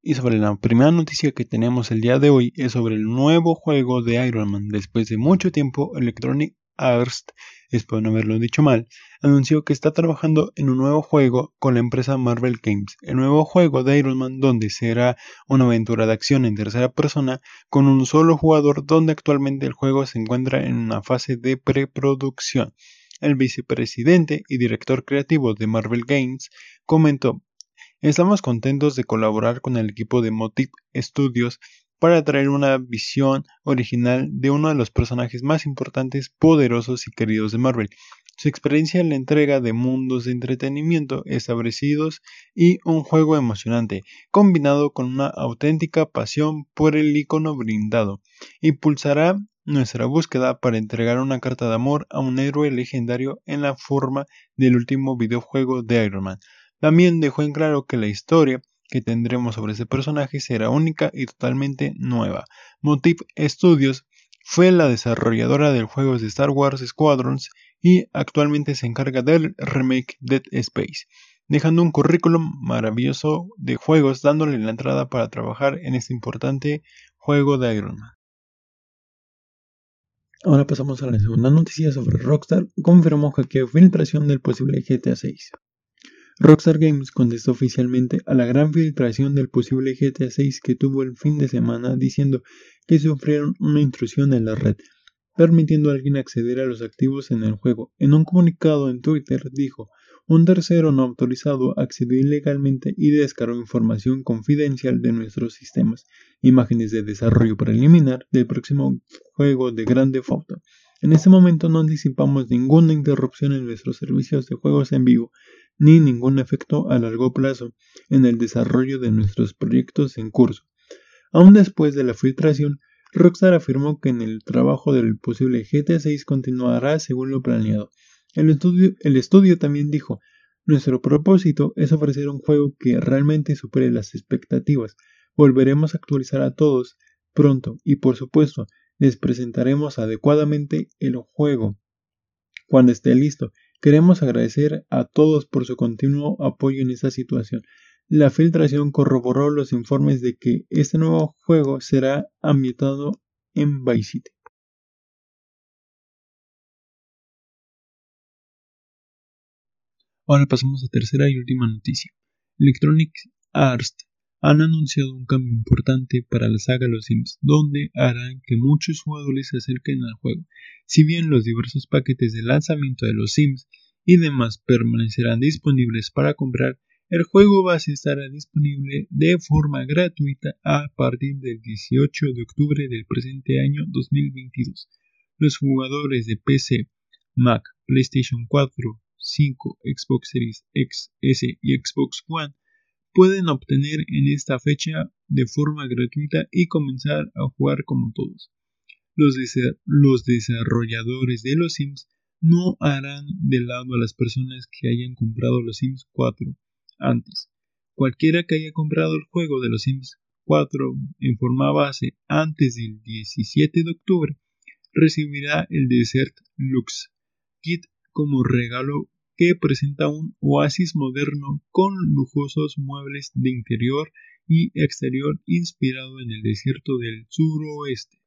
Y sobre la primera noticia que tenemos el día de hoy es sobre el nuevo juego de Iron Man. Después de mucho tiempo, Electronic Arts, espero no haberlo dicho mal, anunció que está trabajando en un nuevo juego con la empresa Marvel Games. El nuevo juego de Iron Man donde será una aventura de acción en tercera persona con un solo jugador donde actualmente el juego se encuentra en una fase de preproducción. El vicepresidente y director creativo de Marvel Games comentó Estamos contentos de colaborar con el equipo de Motive Studios para traer una visión original de uno de los personajes más importantes, poderosos y queridos de Marvel. Su experiencia en la entrega de mundos de entretenimiento establecidos y un juego emocionante, combinado con una auténtica pasión por el icono brindado, impulsará nuestra búsqueda para entregar una carta de amor a un héroe legendario en la forma del último videojuego de Iron Man. También dejó en claro que la historia que tendremos sobre ese personaje será única y totalmente nueva. Motive Studios fue la desarrolladora del juego de Star Wars Squadrons y actualmente se encarga del remake Dead Space, dejando un currículum maravilloso de juegos dándole la entrada para trabajar en este importante juego de Iron Man. Ahora pasamos a la segunda noticia sobre Rockstar, confirmó que filtración del posible GTA 6. Rockstar Games contestó oficialmente a la gran filtración del posible GTA 6 que tuvo el fin de semana diciendo que sufrieron una intrusión en la red, permitiendo a alguien acceder a los activos en el juego. En un comunicado en Twitter dijo, un tercero no autorizado accedió ilegalmente y descargó información confidencial de nuestros sistemas, imágenes de desarrollo preliminar del próximo juego de Grande Auto. En este momento no anticipamos ninguna interrupción en nuestros servicios de juegos en vivo, ni ningún efecto a largo plazo en el desarrollo de nuestros proyectos en curso. Aún después de la filtración, Rockstar afirmó que en el trabajo del posible GTA 6 continuará según lo planeado. El estudio, el estudio también dijo, nuestro propósito es ofrecer un juego que realmente supere las expectativas. Volveremos a actualizar a todos pronto y por supuesto les presentaremos adecuadamente el juego cuando esté listo Queremos agradecer a todos por su continuo apoyo en esta situación. La filtración corroboró los informes de que este nuevo juego será ambientado en Vice City. Ahora pasamos a tercera y última noticia. Electronic Arts han anunciado un cambio importante para la saga Los Sims, donde harán que muchos jugadores se acerquen al juego. Si bien los diversos paquetes de lanzamiento de Los Sims y demás permanecerán disponibles para comprar, el juego va a estar disponible de forma gratuita a partir del 18 de octubre del presente año 2022. Los jugadores de PC, Mac, PlayStation 4, 5, Xbox Series X, S y Xbox One pueden obtener en esta fecha de forma gratuita y comenzar a jugar como todos. Los, desarrolladores de los Sims no harán de lado a las personas que hayan comprado los Sims 4 antes. Cualquiera que haya comprado el juego de los Sims 4 en forma base antes del 17 de octubre recibirá el Desert Lux Kit como regalo que presenta un oasis moderno con lujosos muebles de interior y exterior inspirado en el desierto del suroeste.